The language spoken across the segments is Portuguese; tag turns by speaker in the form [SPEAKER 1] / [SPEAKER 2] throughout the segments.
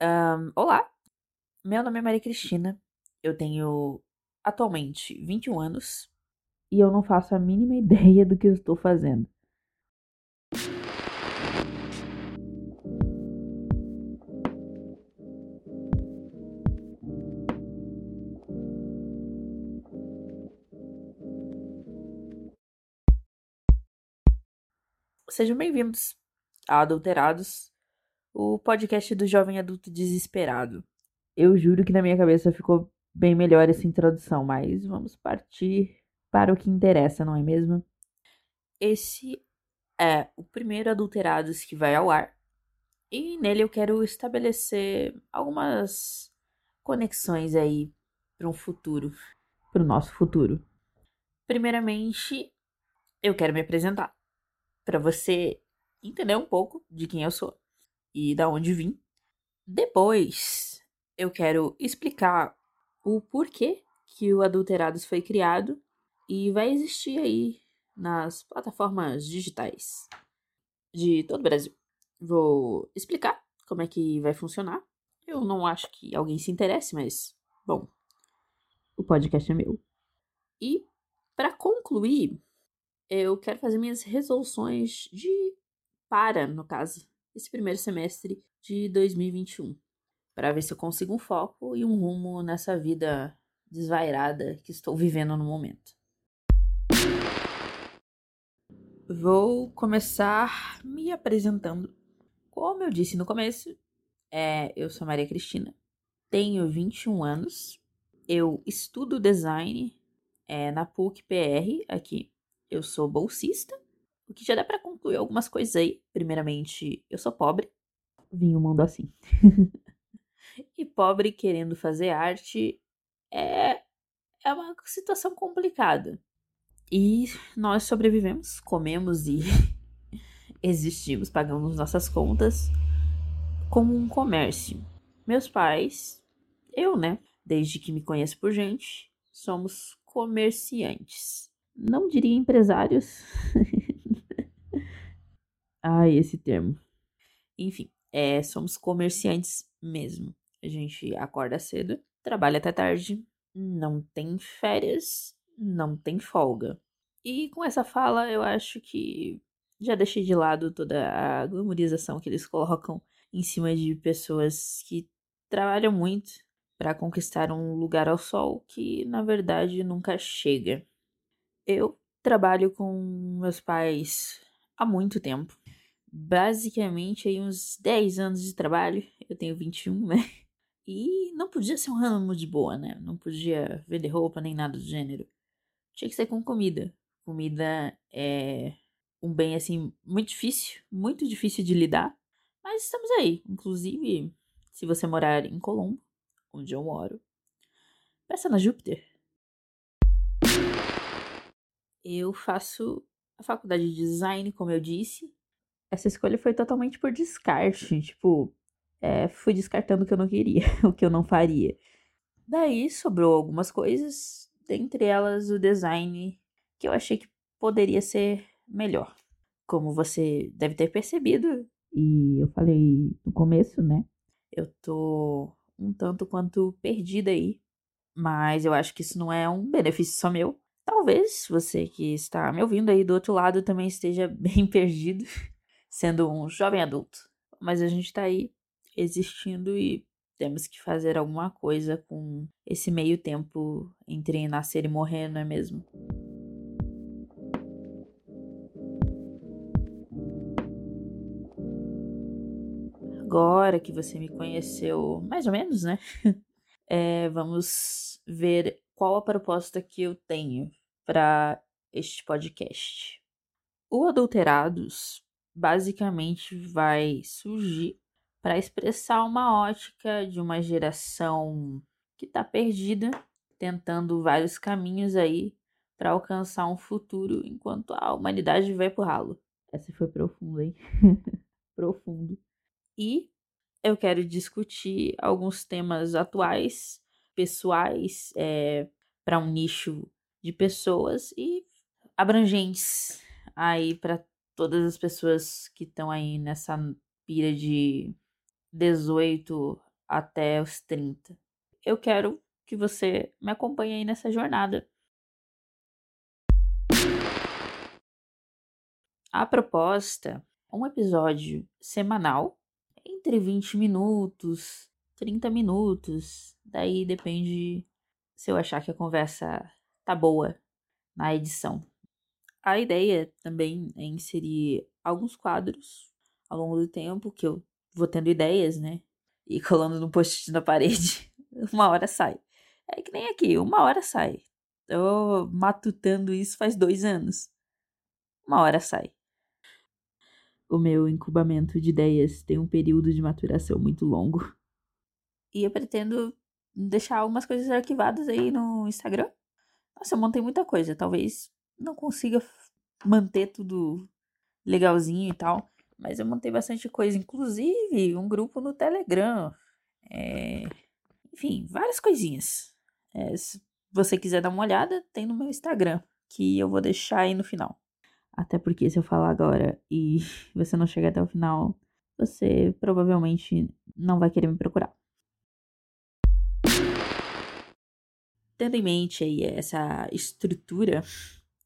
[SPEAKER 1] Um, olá, meu nome é Maria Cristina, eu tenho atualmente 21 anos e eu não faço a mínima ideia do que eu estou fazendo. Sejam bem-vindos a Adulterados, o podcast do jovem adulto desesperado. Eu juro que na minha cabeça ficou bem melhor essa introdução, mas vamos partir para o que interessa, não é mesmo? Esse é o primeiro Adulterados que vai ao ar, e nele eu quero estabelecer algumas conexões aí para um futuro, para o nosso futuro. Primeiramente, eu quero me apresentar para você entender um pouco de quem eu sou e da onde vim. Depois, eu quero explicar o porquê que o Adulterados foi criado e vai existir aí nas plataformas digitais de todo o Brasil. Vou explicar como é que vai funcionar. Eu não acho que alguém se interesse, mas bom, o podcast é meu. E para concluir, eu quero fazer minhas resoluções de para, no caso, esse primeiro semestre de 2021, para ver se eu consigo um foco e um rumo nessa vida desvairada que estou vivendo no momento. Vou começar me apresentando. Como eu disse no começo, é, eu sou Maria Cristina, tenho 21 anos, eu estudo design é, na PUC PR aqui eu sou bolsista, o que já dá para concluir algumas coisas aí. Primeiramente, eu sou pobre, vim o mundo assim. e pobre querendo fazer arte é, é uma situação complicada. E nós sobrevivemos, comemos e existimos, pagamos nossas contas como um comércio. Meus pais, eu, né, desde que me conheço por gente, somos comerciantes não diria empresários. Ai, esse termo. Enfim, é, somos comerciantes mesmo. A gente acorda cedo, trabalha até tarde, não tem férias, não tem folga. E com essa fala, eu acho que já deixei de lado toda a glamorização que eles colocam em cima de pessoas que trabalham muito para conquistar um lugar ao sol que na verdade nunca chega. Eu trabalho com meus pais há muito tempo. Basicamente, aí uns 10 anos de trabalho. Eu tenho 21, né? E não podia ser um ramo de boa, né? Não podia vender roupa nem nada do gênero. Tinha que ser com comida. Comida é um bem, assim, muito difícil. Muito difícil de lidar. Mas estamos aí. Inclusive, se você morar em Colombo, onde eu moro, peça na Júpiter eu faço a faculdade de design, como eu disse. Essa escolha foi totalmente por descarte. Tipo, é, fui descartando o que eu não queria, o que eu não faria. Daí sobrou algumas coisas, dentre elas o design, que eu achei que poderia ser melhor. Como você deve ter percebido, e eu falei no começo, né? Eu tô um tanto quanto perdida aí. Mas eu acho que isso não é um benefício só meu. Talvez você que está me ouvindo aí do outro lado também esteja bem perdido, sendo um jovem adulto. Mas a gente está aí existindo e temos que fazer alguma coisa com esse meio tempo entre nascer e morrer, não é mesmo? Agora que você me conheceu mais ou menos, né? É, vamos ver qual a proposta que eu tenho para este podcast. O Adulterados basicamente vai surgir para expressar uma ótica de uma geração que está perdida, tentando vários caminhos aí para alcançar um futuro enquanto a humanidade vai pro ralo. Essa foi profunda, hein? Profundo. E eu quero discutir alguns temas atuais, pessoais, é, para um nicho de pessoas e abrangentes aí para todas as pessoas que estão aí nessa pira de 18 até os 30. Eu quero que você me acompanhe aí nessa jornada. A proposta é um episódio semanal, entre 20 minutos, 30 minutos. Daí depende se eu achar que a conversa tá boa na edição. A ideia também é inserir alguns quadros ao longo do tempo que eu vou tendo ideias, né? E colando no post na parede. Uma hora sai. É que nem aqui, uma hora sai. Tô matutando isso faz dois anos. Uma hora sai. O meu incubamento de ideias tem um período de maturação muito longo. E eu pretendo deixar algumas coisas arquivadas aí no Instagram. Nossa, eu montei muita coisa. Talvez não consiga manter tudo legalzinho e tal. Mas eu montei bastante coisa. Inclusive, um grupo no Telegram. É... Enfim, várias coisinhas. É, se você quiser dar uma olhada, tem no meu Instagram. Que eu vou deixar aí no final. Até porque se eu falar agora e você não chegar até o final, você provavelmente não vai querer me procurar. Tendo em mente aí essa estrutura,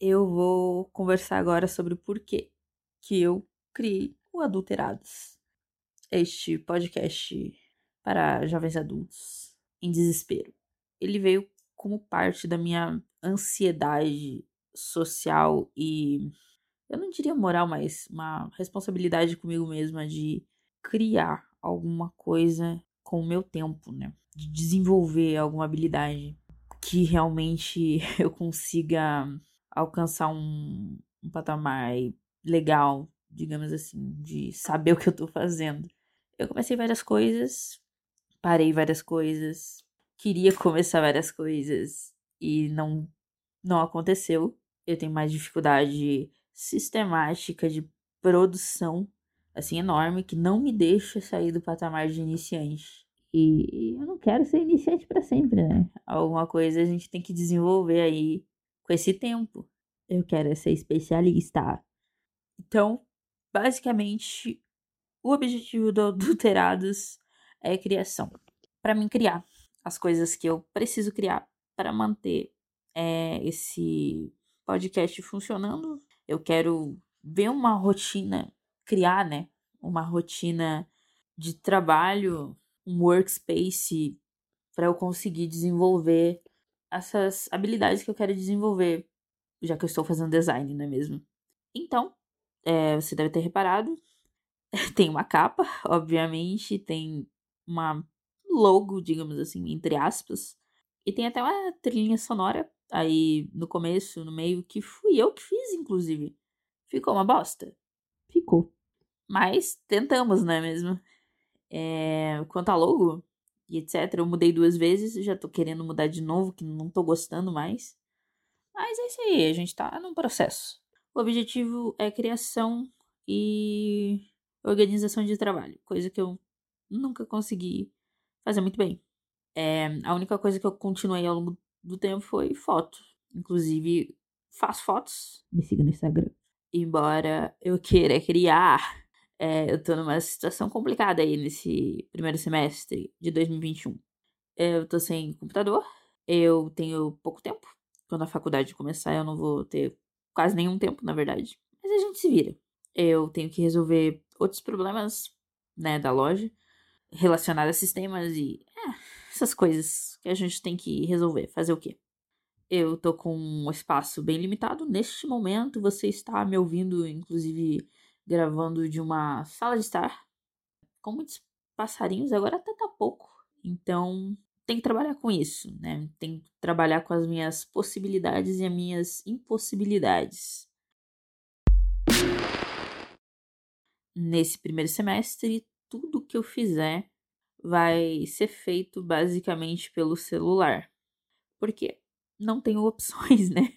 [SPEAKER 1] eu vou conversar agora sobre o porquê que eu criei o Adulterados, este podcast para jovens adultos em desespero. Ele veio como parte da minha ansiedade social e eu não diria moral, mas uma responsabilidade comigo mesma de criar alguma coisa com o meu tempo, né? De desenvolver alguma habilidade que realmente eu consiga alcançar um, um patamar legal, digamos assim, de saber o que eu tô fazendo. Eu comecei várias coisas, parei várias coisas, queria começar várias coisas e não não aconteceu. Eu tenho mais dificuldade sistemática de produção assim enorme que não me deixa sair do patamar de iniciante. E eu não quero ser iniciante para sempre, né? Alguma coisa a gente tem que desenvolver aí com esse tempo. Eu quero ser especialista. Então, basicamente, o objetivo do Adulterados é criação. Para mim, criar as coisas que eu preciso criar para manter é, esse podcast funcionando. Eu quero ver uma rotina, criar, né? Uma rotina de trabalho um workspace para eu conseguir desenvolver essas habilidades que eu quero desenvolver, já que eu estou fazendo design, não é mesmo? Então, é, você deve ter reparado, tem uma capa, obviamente, tem uma logo, digamos assim, entre aspas, e tem até uma trilhinha sonora aí no começo, no meio, que fui eu que fiz, inclusive. Ficou uma bosta? Ficou. Mas tentamos, não é mesmo? É, quanto a logo e etc, eu mudei duas vezes, já tô querendo mudar de novo, que não tô gostando mais. Mas é isso aí, a gente tá num processo. O objetivo é criação e organização de trabalho, coisa que eu nunca consegui fazer muito bem. É, a única coisa que eu continuei ao longo do tempo foi foto. Inclusive, faço fotos. Me siga no Instagram. Embora eu queira criar é, eu tô numa situação complicada aí nesse primeiro semestre de 2021. Eu tô sem computador, eu tenho pouco tempo. Quando a faculdade começar, eu não vou ter quase nenhum tempo, na verdade. Mas a gente se vira. Eu tenho que resolver outros problemas, né, da loja, relacionados a sistemas e é, essas coisas que a gente tem que resolver. Fazer o quê? Eu tô com um espaço bem limitado. Neste momento, você está me ouvindo, inclusive gravando de uma sala de estar com muitos passarinhos, agora até tá pouco. Então, tem que trabalhar com isso, né? Tem que trabalhar com as minhas possibilidades e as minhas impossibilidades. Nesse primeiro semestre, tudo que eu fizer vai ser feito basicamente pelo celular. Porque não tenho opções, né?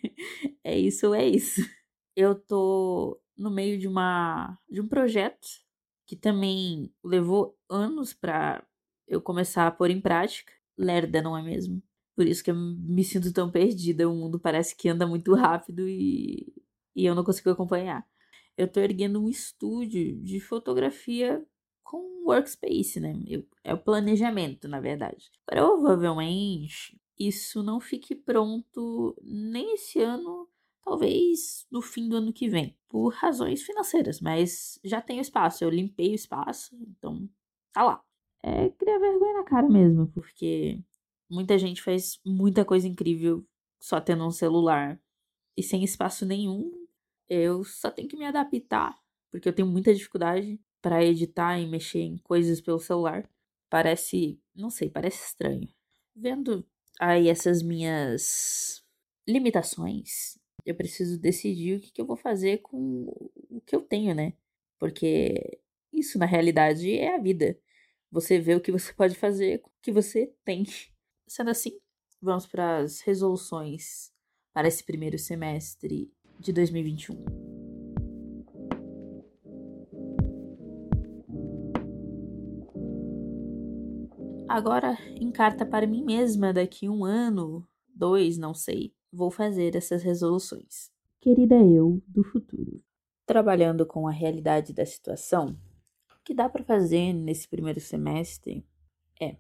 [SPEAKER 1] É isso ou é isso. Eu tô no meio de uma de um projeto que também levou anos para eu começar a pôr em prática. Lerda, não é mesmo? Por isso que eu me sinto tão perdida. O mundo parece que anda muito rápido e, e eu não consigo acompanhar. Eu tô erguendo um estúdio de fotografia com workspace, né? Eu, é o planejamento, na verdade. Provavelmente isso não fique pronto nem esse ano, talvez no fim do ano que vem, por razões financeiras, mas já tenho espaço, eu limpei o espaço, então tá lá. É criar vergonha na cara mesmo, porque muita gente faz muita coisa incrível só tendo um celular e sem espaço nenhum. Eu só tenho que me adaptar, porque eu tenho muita dificuldade para editar e mexer em coisas pelo celular. Parece, não sei, parece estranho. Vendo aí essas minhas limitações, eu preciso decidir o que, que eu vou fazer com o que eu tenho, né? Porque isso na realidade é a vida. Você vê o que você pode fazer com o que você tem. Sendo assim, vamos para as resoluções para esse primeiro semestre de 2021. Agora, em carta para mim mesma, daqui um ano, dois, não sei, vou fazer essas resoluções. Querida eu do futuro. Trabalhando com a realidade da situação, o que dá para fazer nesse primeiro semestre é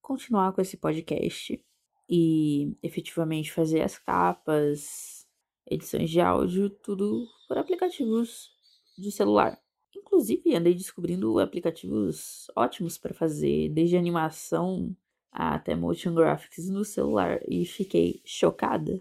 [SPEAKER 1] continuar com esse podcast e efetivamente fazer as capas, edições de áudio, tudo por aplicativos de celular. Inclusive, andei descobrindo aplicativos ótimos para fazer, desde animação até motion graphics no celular e fiquei chocada.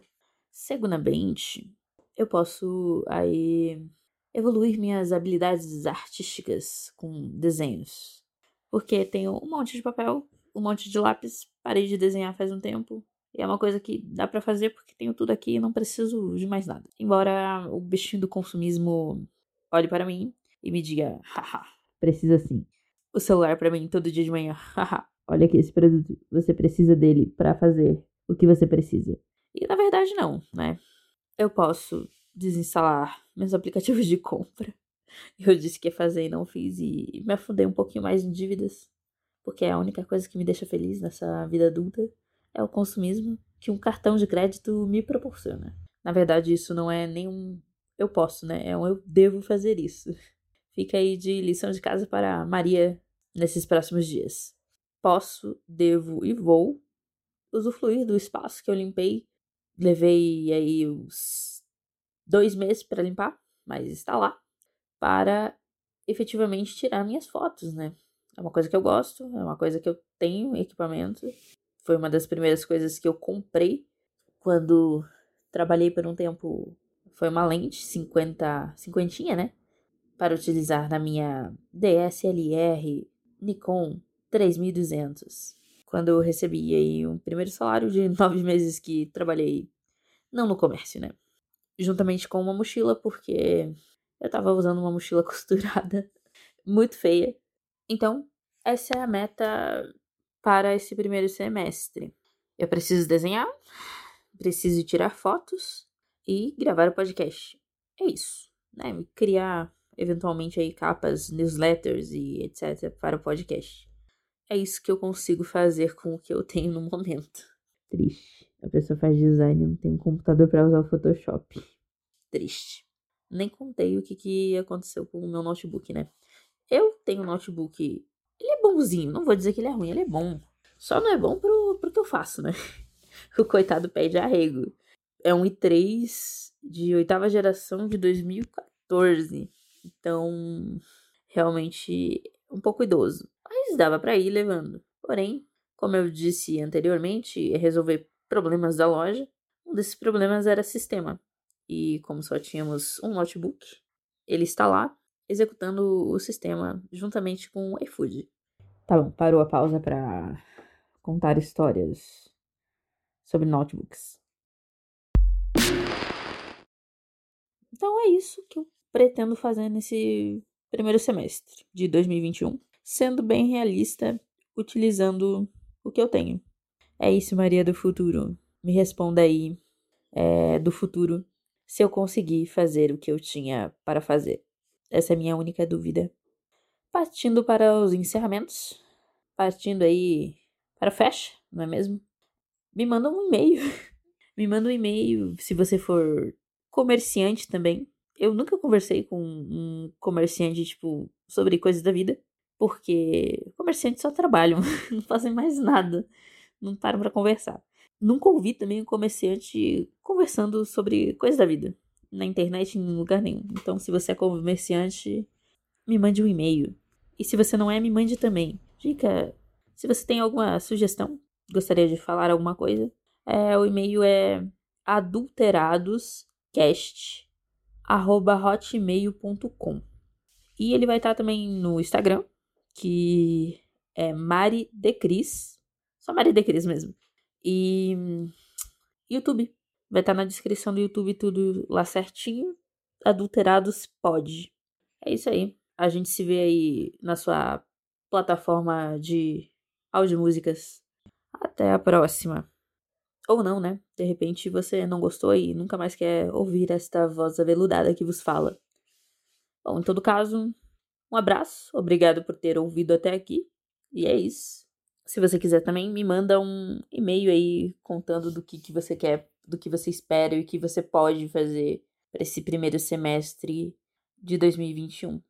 [SPEAKER 1] Segundamente, eu posso aí evoluir minhas habilidades artísticas com desenhos. Porque tenho um monte de papel, um monte de lápis, parei de desenhar faz um tempo. E é uma coisa que dá para fazer porque tenho tudo aqui e não preciso de mais nada. Embora o bichinho do consumismo olhe para mim e me diga, haha, precisa sim. O celular para mim todo dia de manhã, haha, olha aqui esse produto, você precisa dele para fazer o que você precisa. E na verdade não, né? Eu posso desinstalar meus aplicativos de compra. Eu disse que ia fazer e não fiz e me afundei um pouquinho mais em dívidas, porque é a única coisa que me deixa feliz nessa vida adulta é o consumismo que um cartão de crédito me proporciona. Na verdade, isso não é nenhum eu posso, né? É um eu devo fazer isso. Fica aí de lição de casa para Maria nesses próximos dias. Posso, devo e vou usufruir do espaço que eu limpei. Levei aí uns dois meses para limpar, mas está lá para efetivamente tirar minhas fotos, né? É uma coisa que eu gosto, é uma coisa que eu tenho equipamento. Foi uma das primeiras coisas que eu comprei quando trabalhei por um tempo. Foi uma lente 50, cinquentinha, né? para utilizar na minha DSLR Nikon 3200. Quando eu recebi aí um primeiro salário de nove meses que trabalhei, não no comércio, né? Juntamente com uma mochila, porque eu tava usando uma mochila costurada, muito feia. Então, essa é a meta para esse primeiro semestre. Eu preciso desenhar, preciso tirar fotos e gravar o podcast. É isso, né? Criar eventualmente aí capas, newsletters e etc para o podcast. É isso que eu consigo fazer com o que eu tenho no momento. Triste. A pessoa faz design e não tem um computador para usar o Photoshop. Triste. Nem contei o que, que aconteceu com o meu notebook, né? Eu tenho um notebook. Ele é bonzinho, não vou dizer que ele é ruim, ele é bom. Só não é bom pro, pro que eu faço, né? O coitado pede arrego. É um i3 de oitava geração de 2014. Então, realmente um pouco idoso. Mas dava para ir levando. Porém, como eu disse anteriormente, resolver problemas da loja. Um desses problemas era sistema. E como só tínhamos um notebook, ele está lá executando o sistema juntamente com o iFood. Tá bom, parou a pausa para contar histórias sobre notebooks. Então é isso que eu pretendo fazer nesse primeiro semestre de 2021, sendo bem realista, utilizando o que eu tenho. É isso, Maria do Futuro. Me responda aí, é, do futuro, se eu conseguir fazer o que eu tinha para fazer. Essa é a minha única dúvida. Partindo para os encerramentos, partindo aí para fecha, não é mesmo? Me manda um e-mail. Me manda um e-mail se você for comerciante também eu nunca conversei com um comerciante, tipo, sobre coisas da vida. Porque comerciantes só trabalham, não fazem mais nada, não param para conversar. Nunca ouvi também um comerciante conversando sobre coisas da vida, na internet, em lugar nenhum. Então, se você é comerciante, me mande um e-mail. E se você não é, me mande também. Dica: se você tem alguma sugestão, gostaria de falar alguma coisa, é, o e-mail é adulteradoscast@hotmail.com. E ele vai estar também no Instagram, que é Mari de Cris. Só Mari de Cris mesmo. E YouTube. Vai estar na descrição do YouTube tudo lá certinho. Adulterados pode. É isso aí. A gente se vê aí na sua plataforma de áudio músicas. Até a próxima. Ou não, né? De repente você não gostou e nunca mais quer ouvir esta voz aveludada que vos fala. Bom, em todo caso, um abraço, obrigado por ter ouvido até aqui. E é isso. Se você quiser também, me manda um e-mail aí contando do que, que você quer, do que você espera e o que você pode fazer para esse primeiro semestre de 2021.